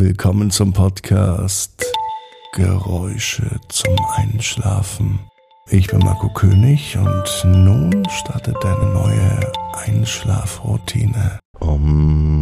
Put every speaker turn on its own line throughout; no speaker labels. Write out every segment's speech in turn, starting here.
Willkommen zum Podcast Geräusche zum Einschlafen. Ich bin Marco König und nun startet deine neue Einschlafroutine. Um,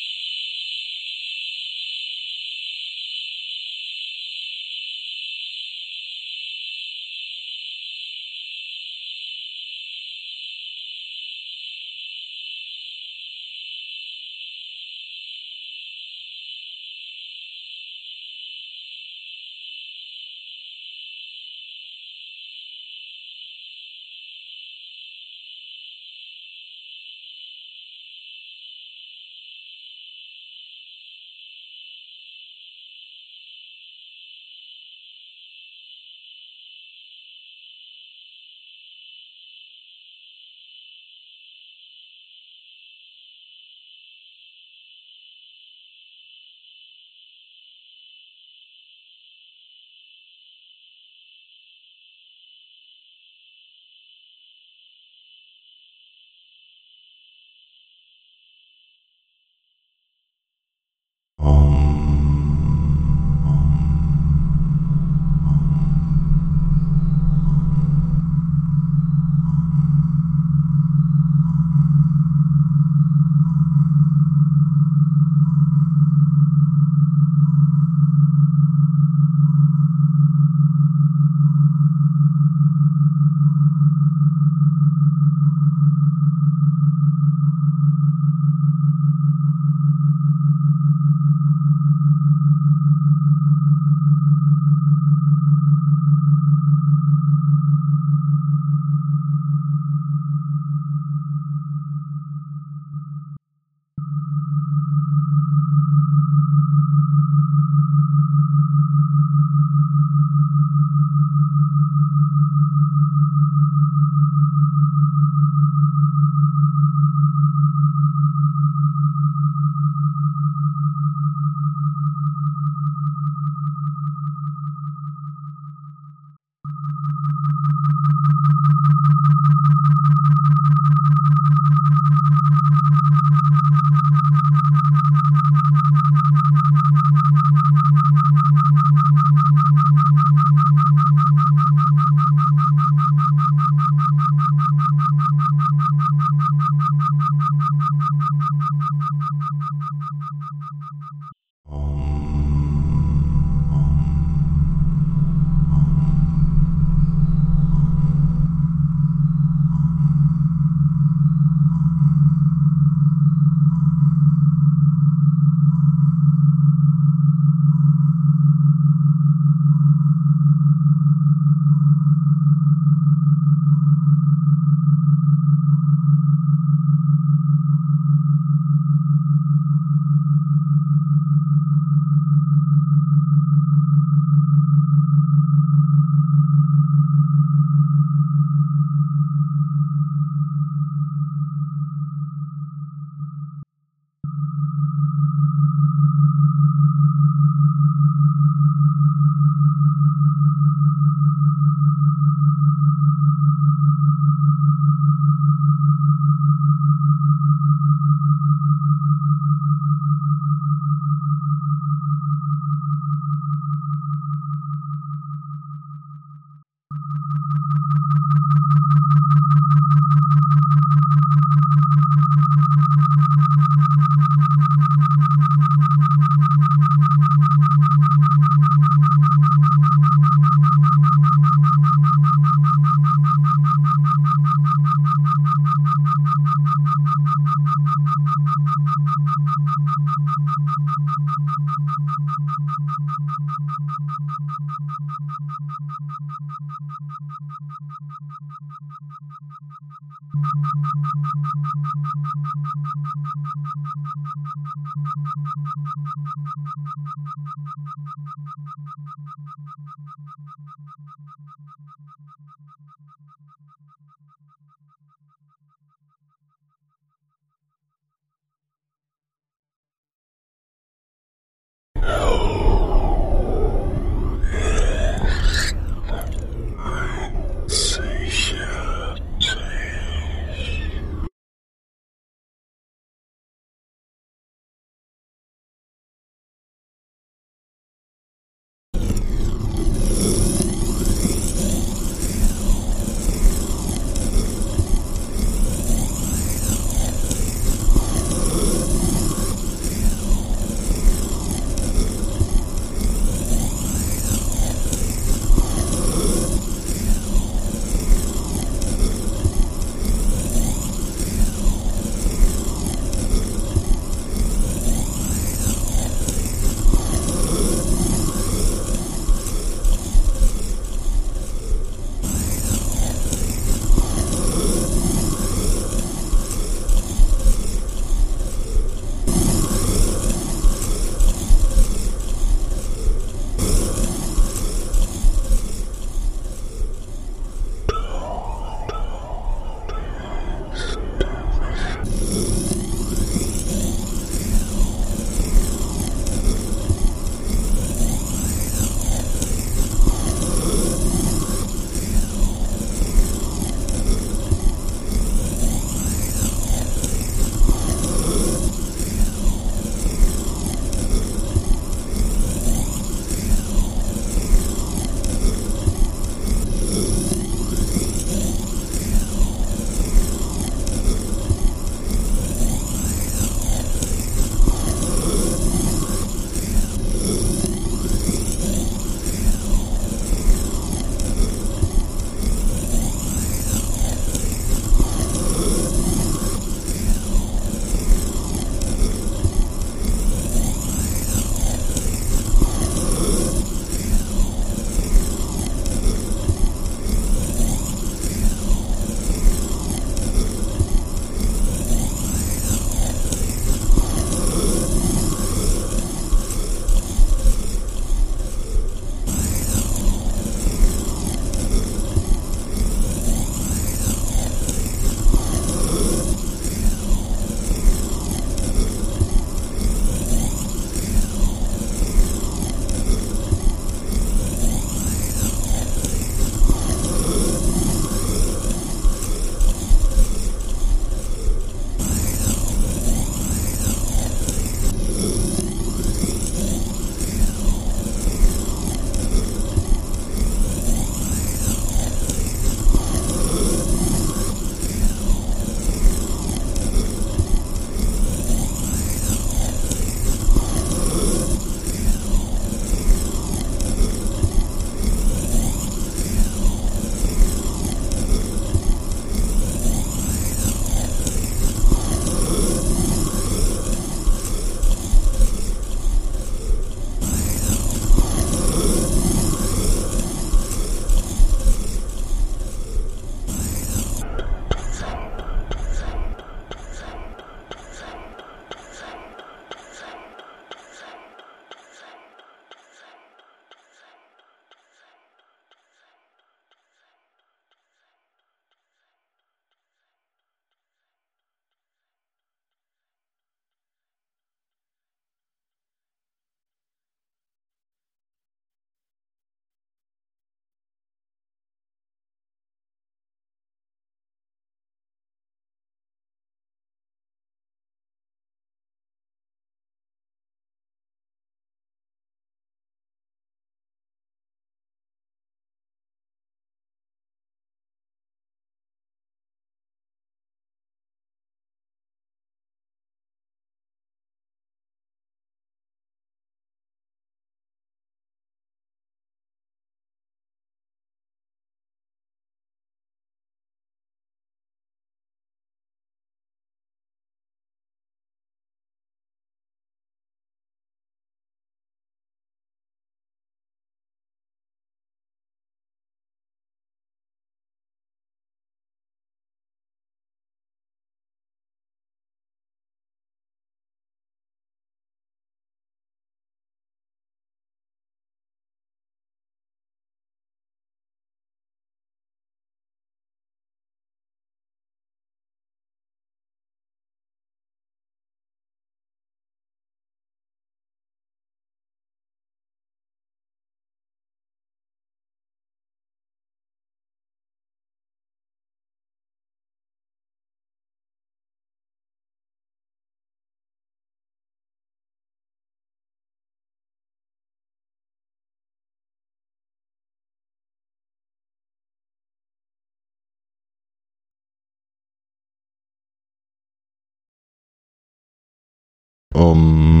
Um.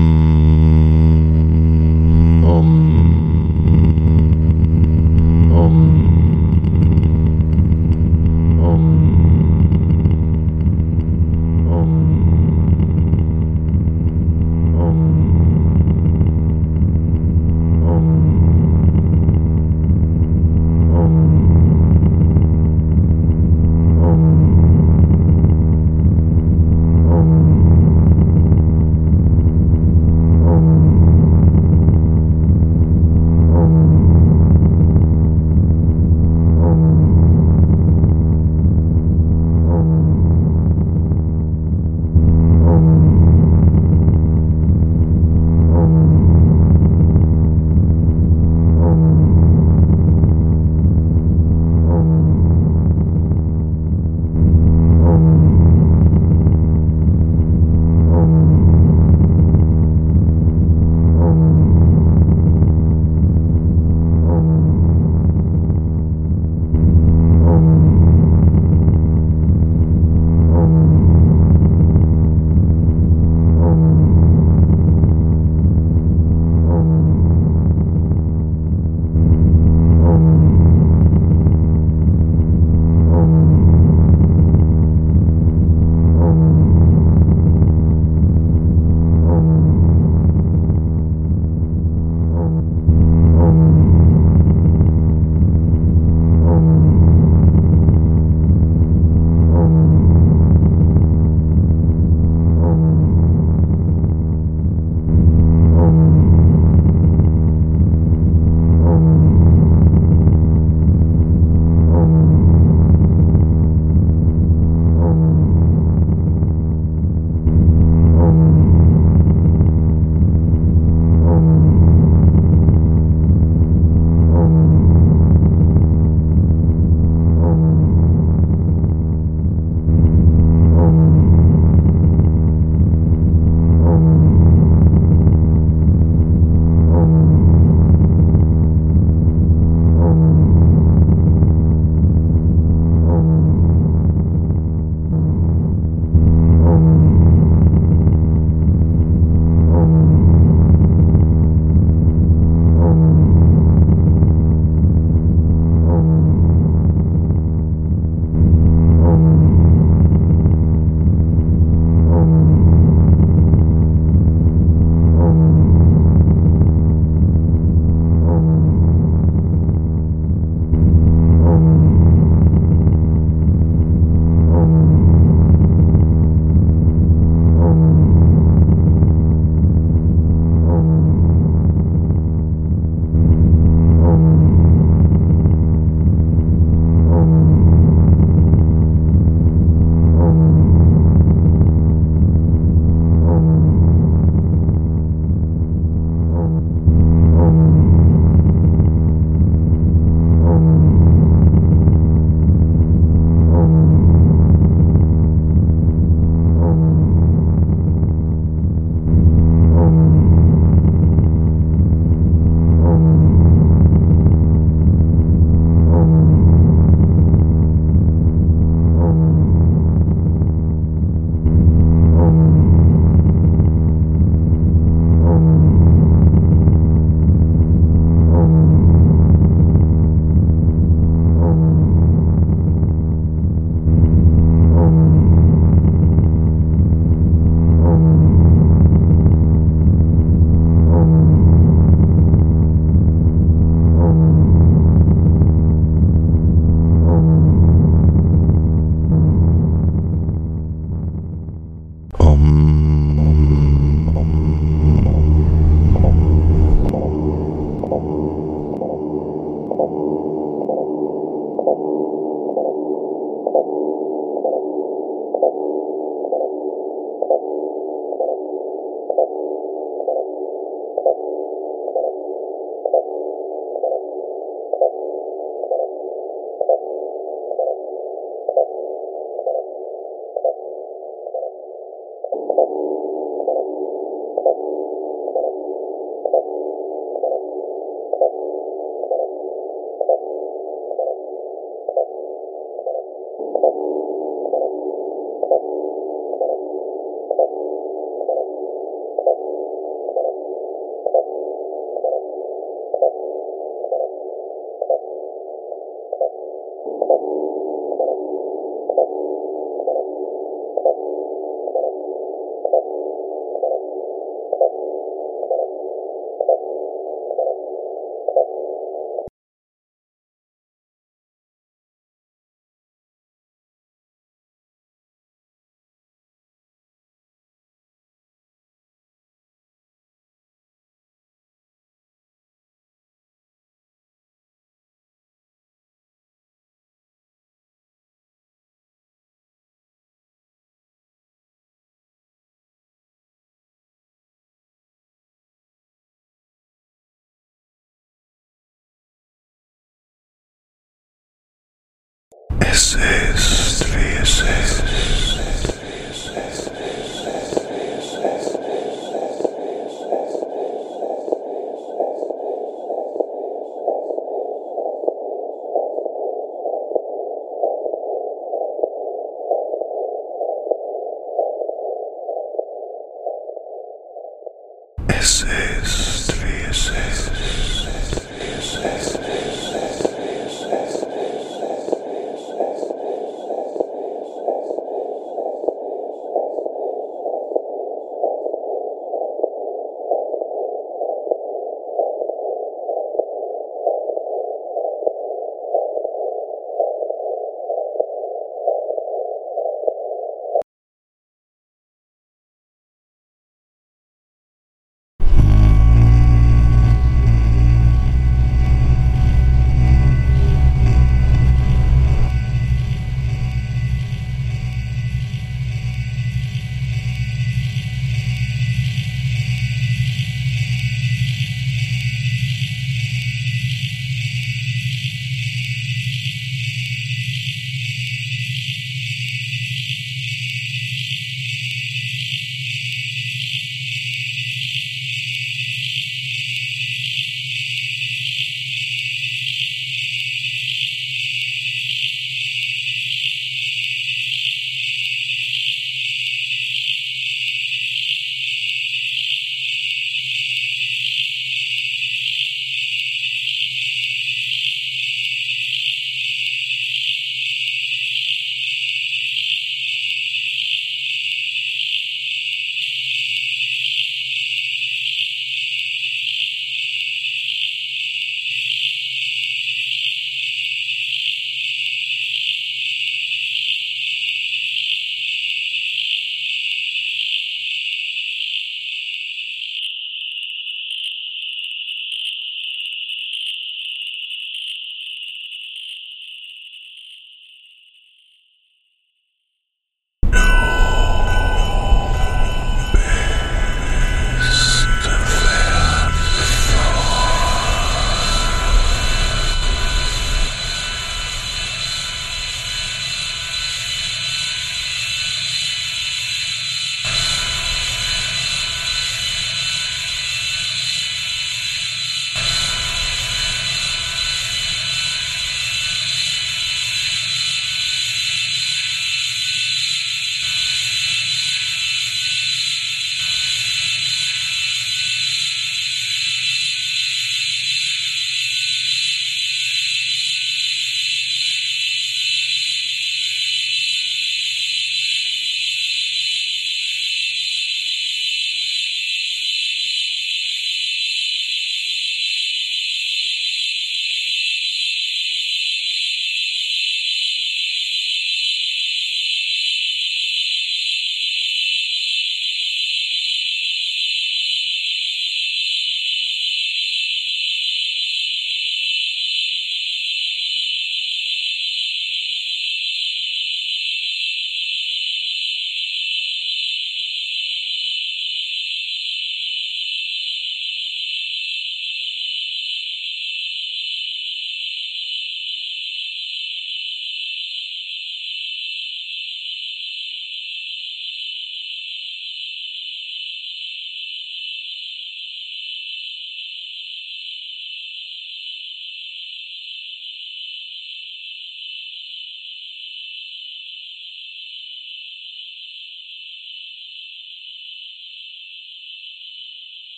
resist, resist.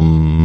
um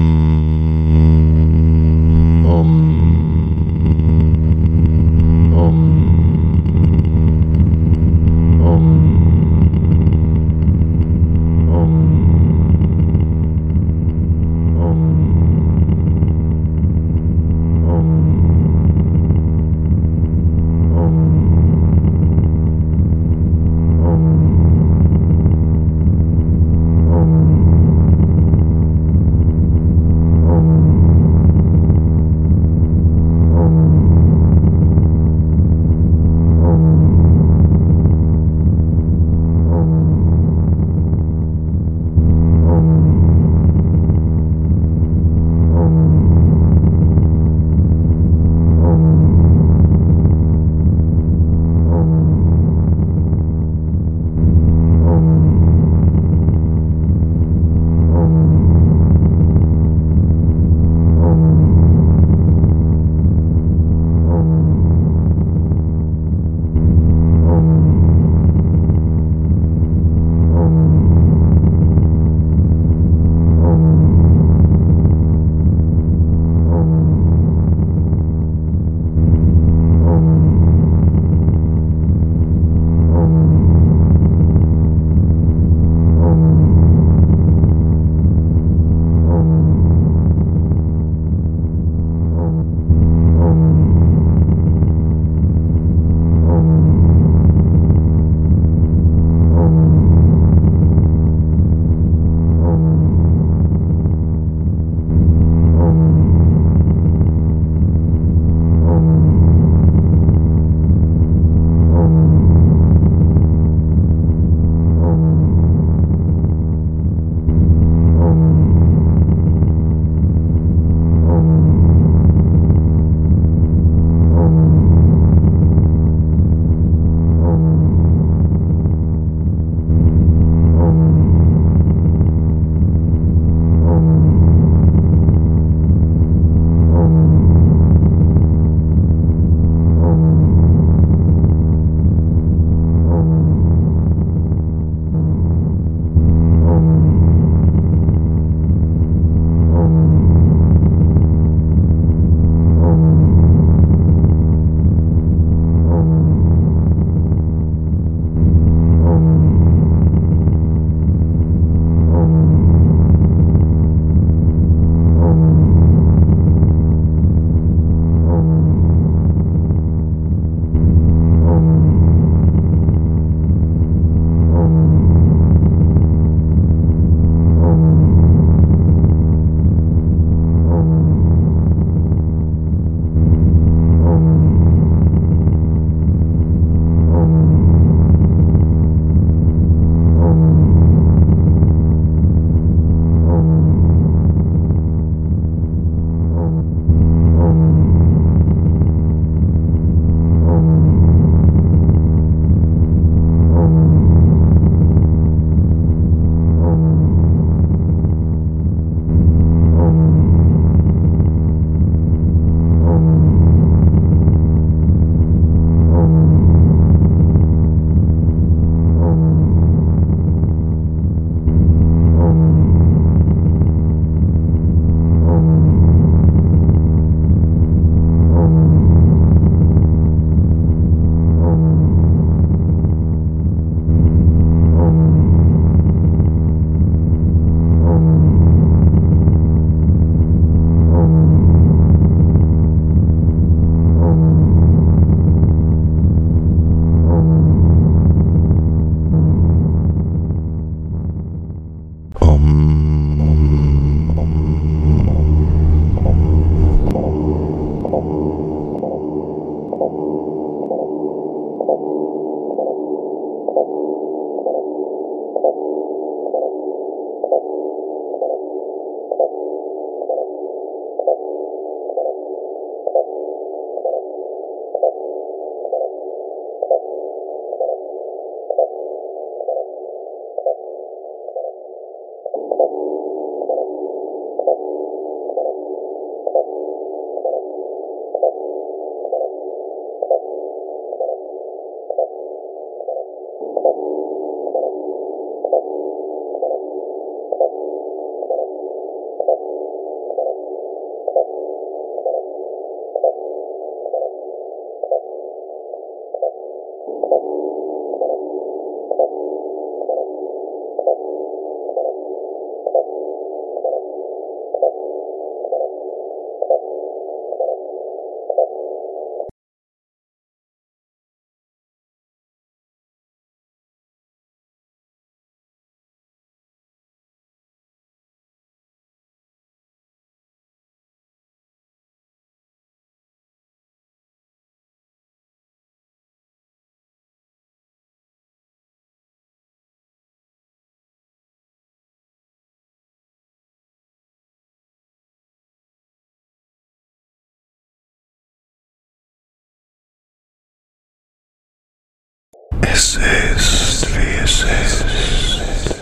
VSS, VSS.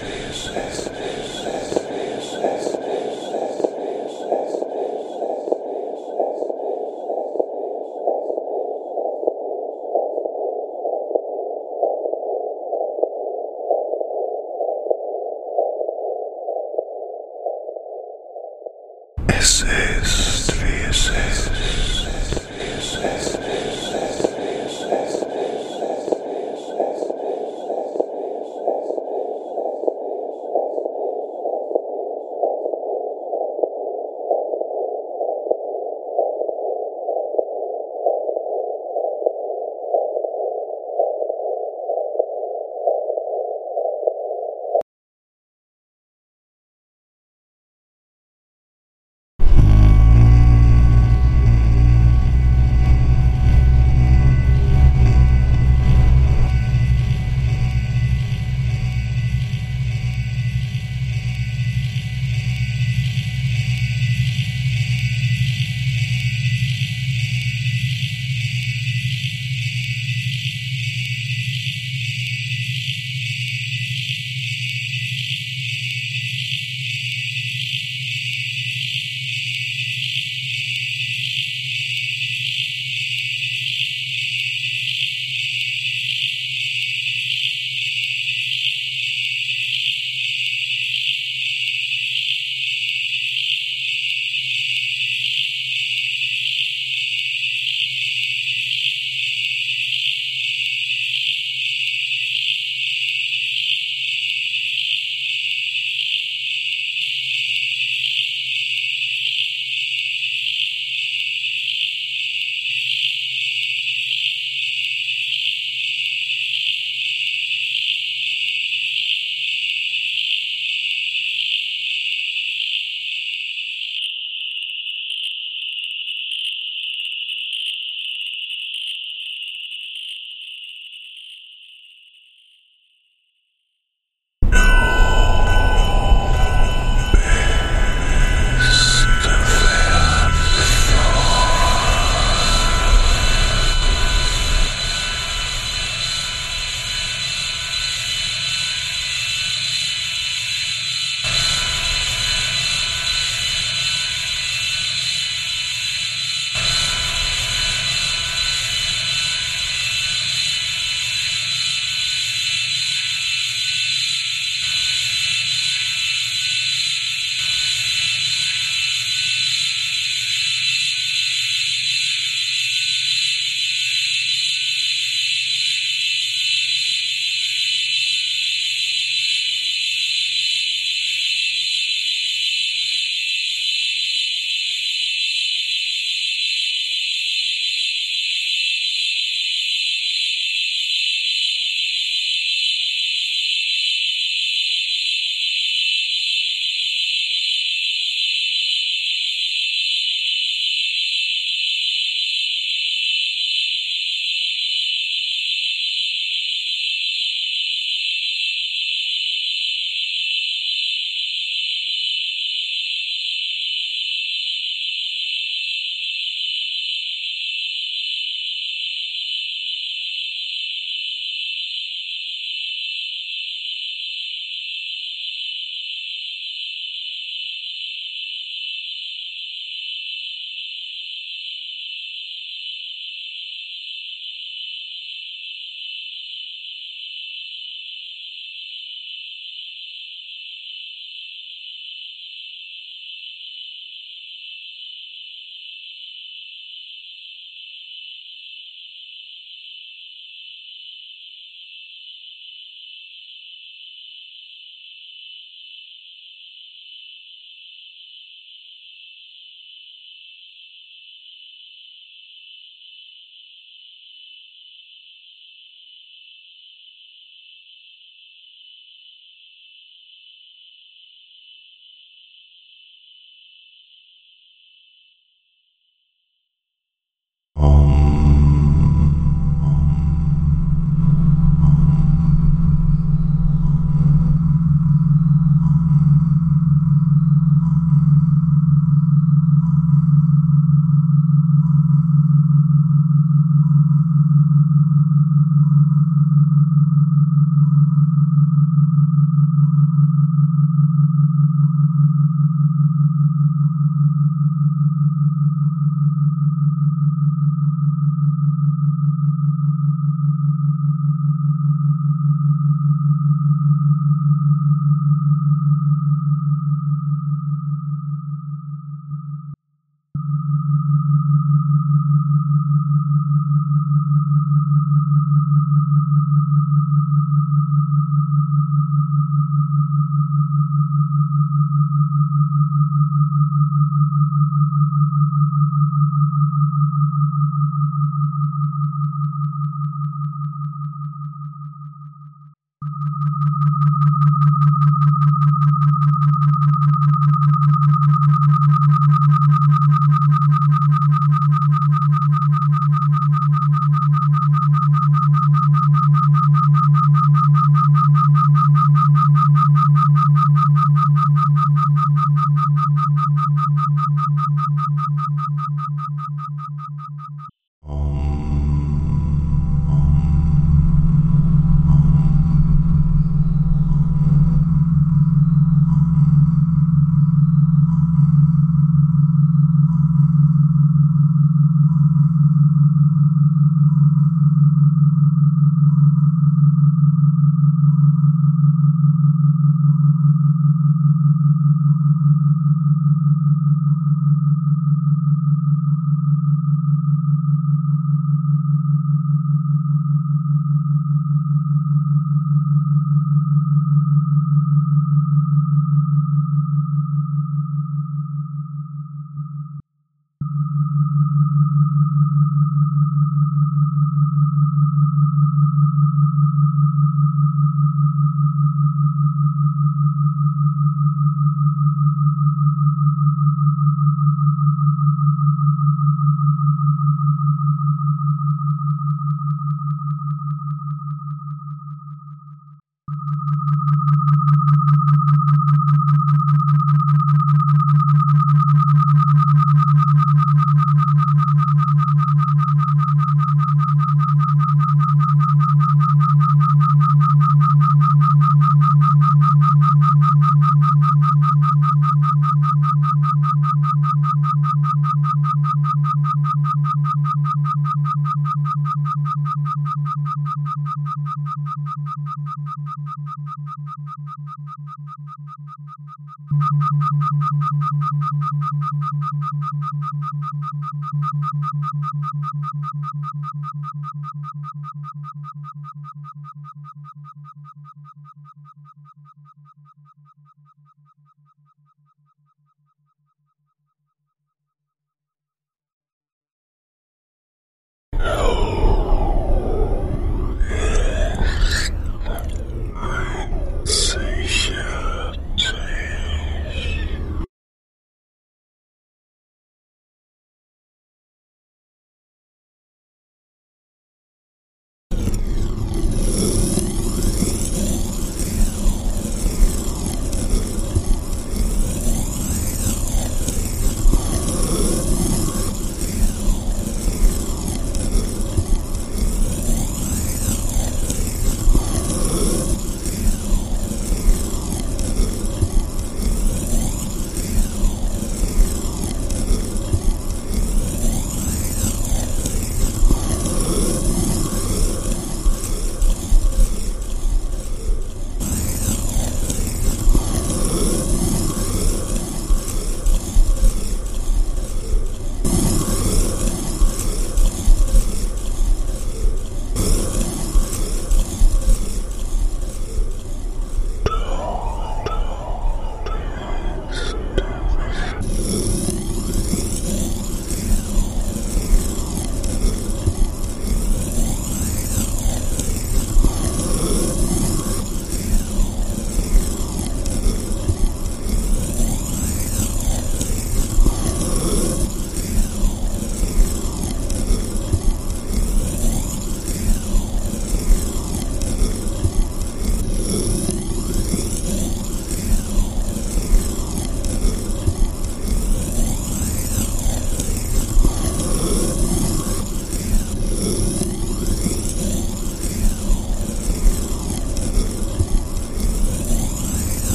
Thank you.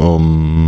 Um.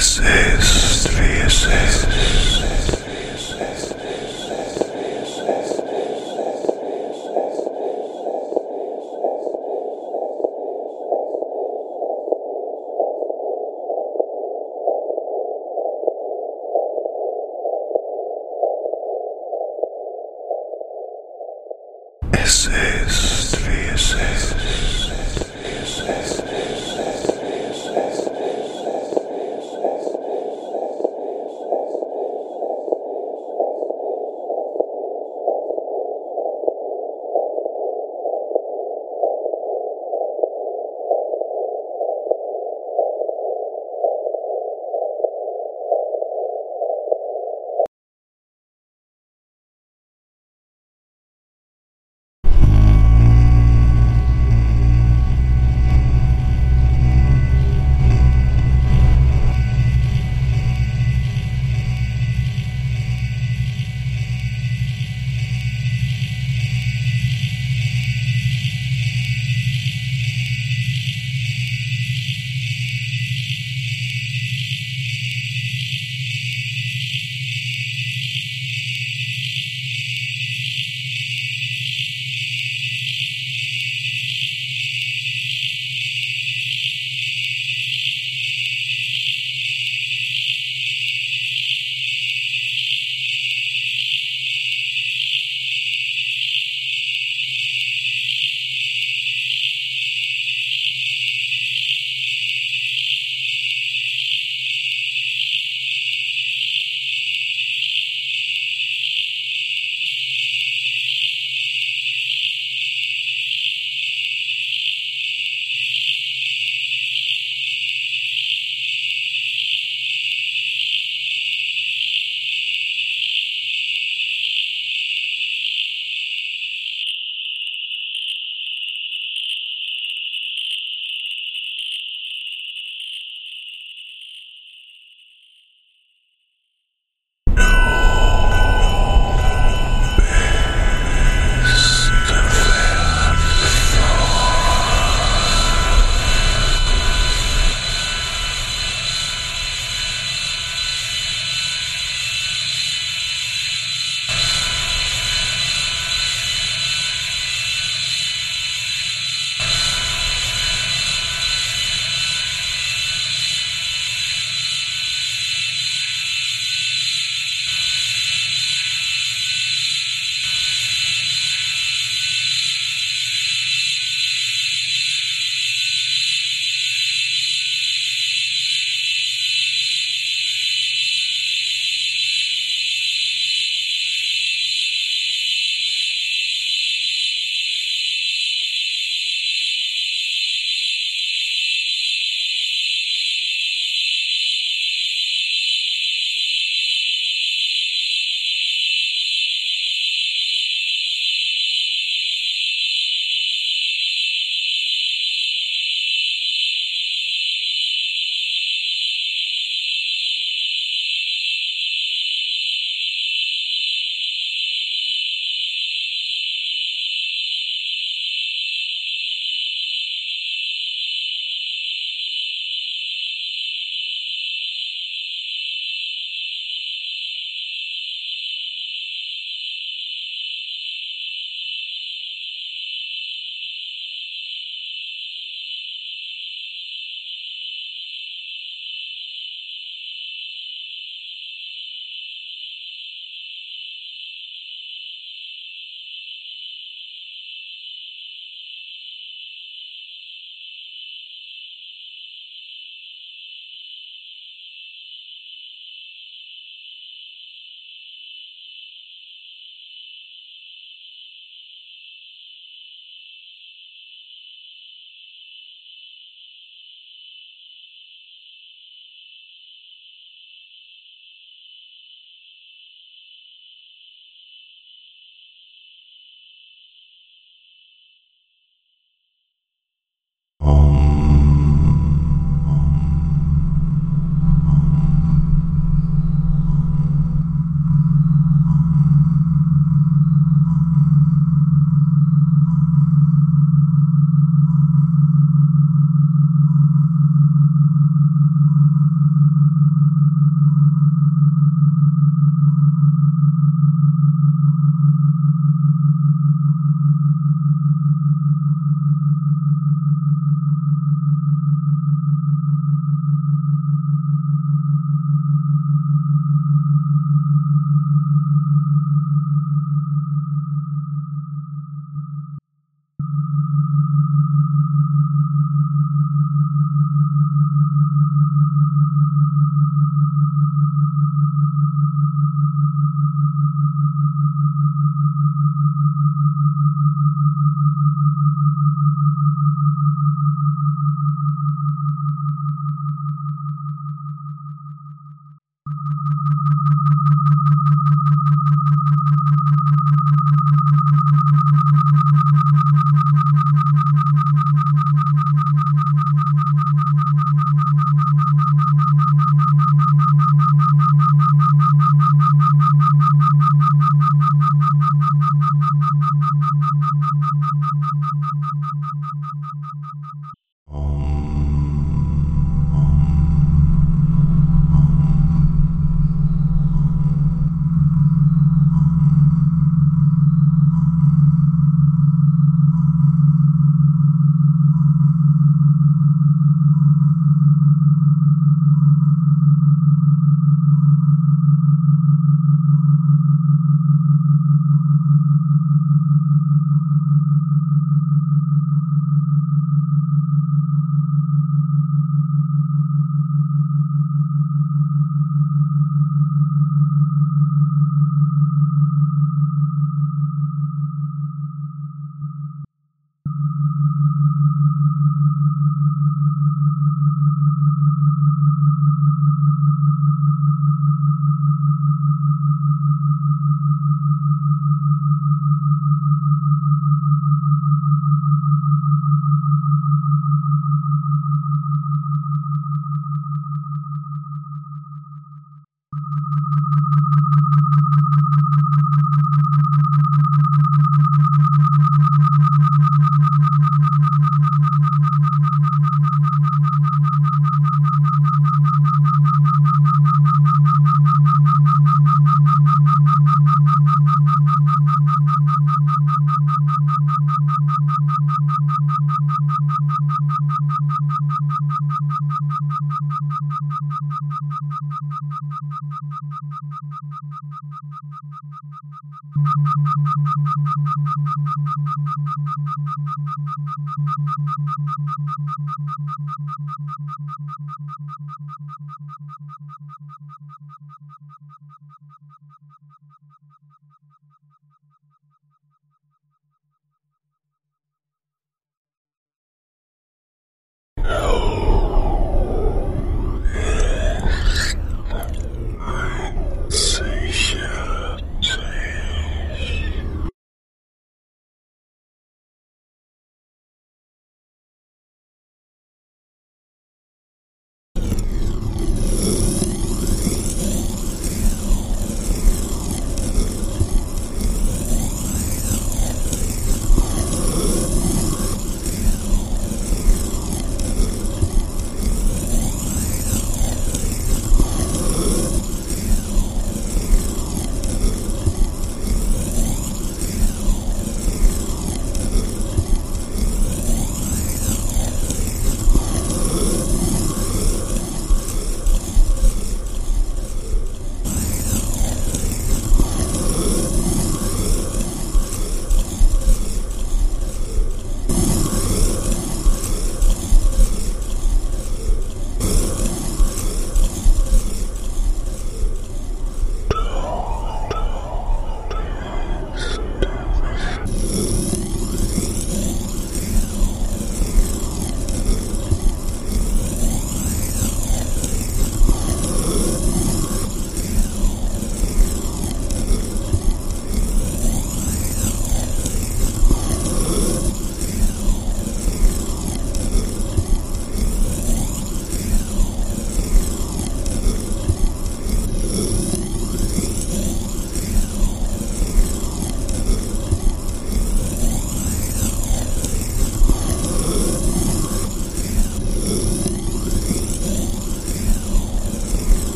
resist, resist.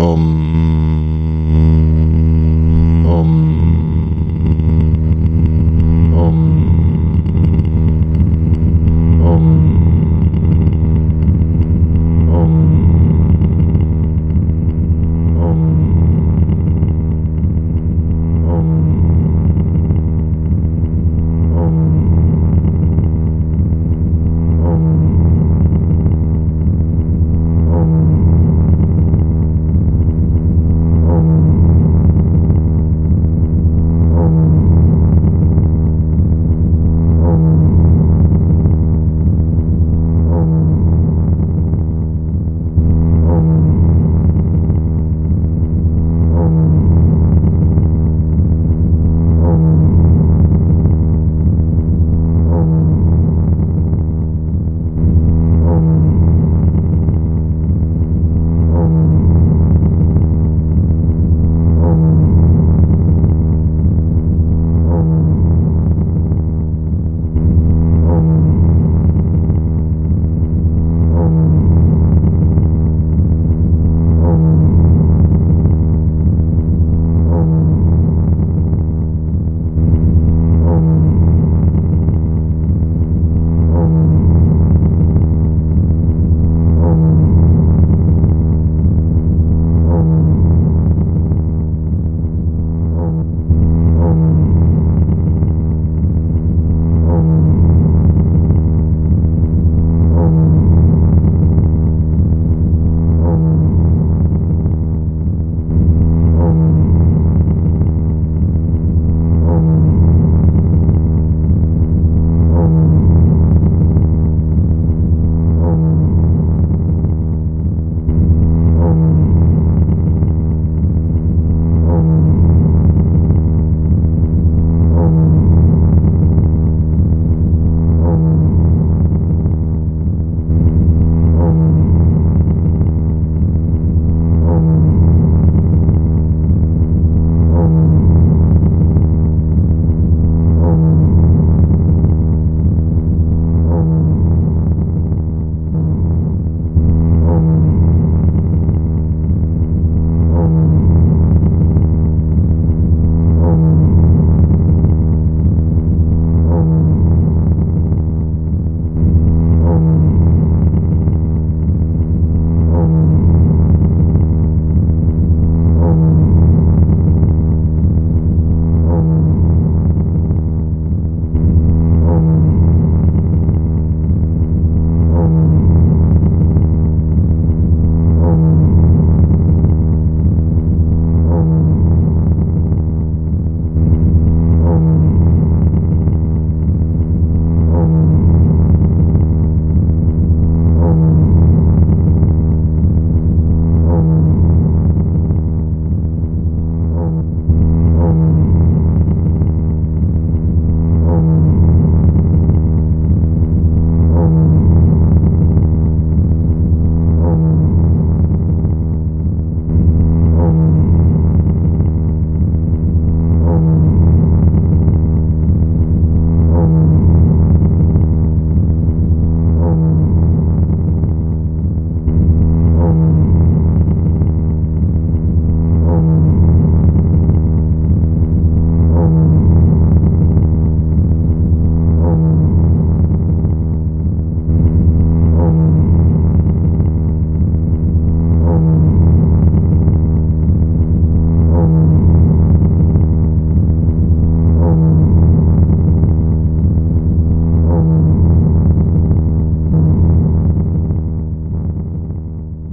Um.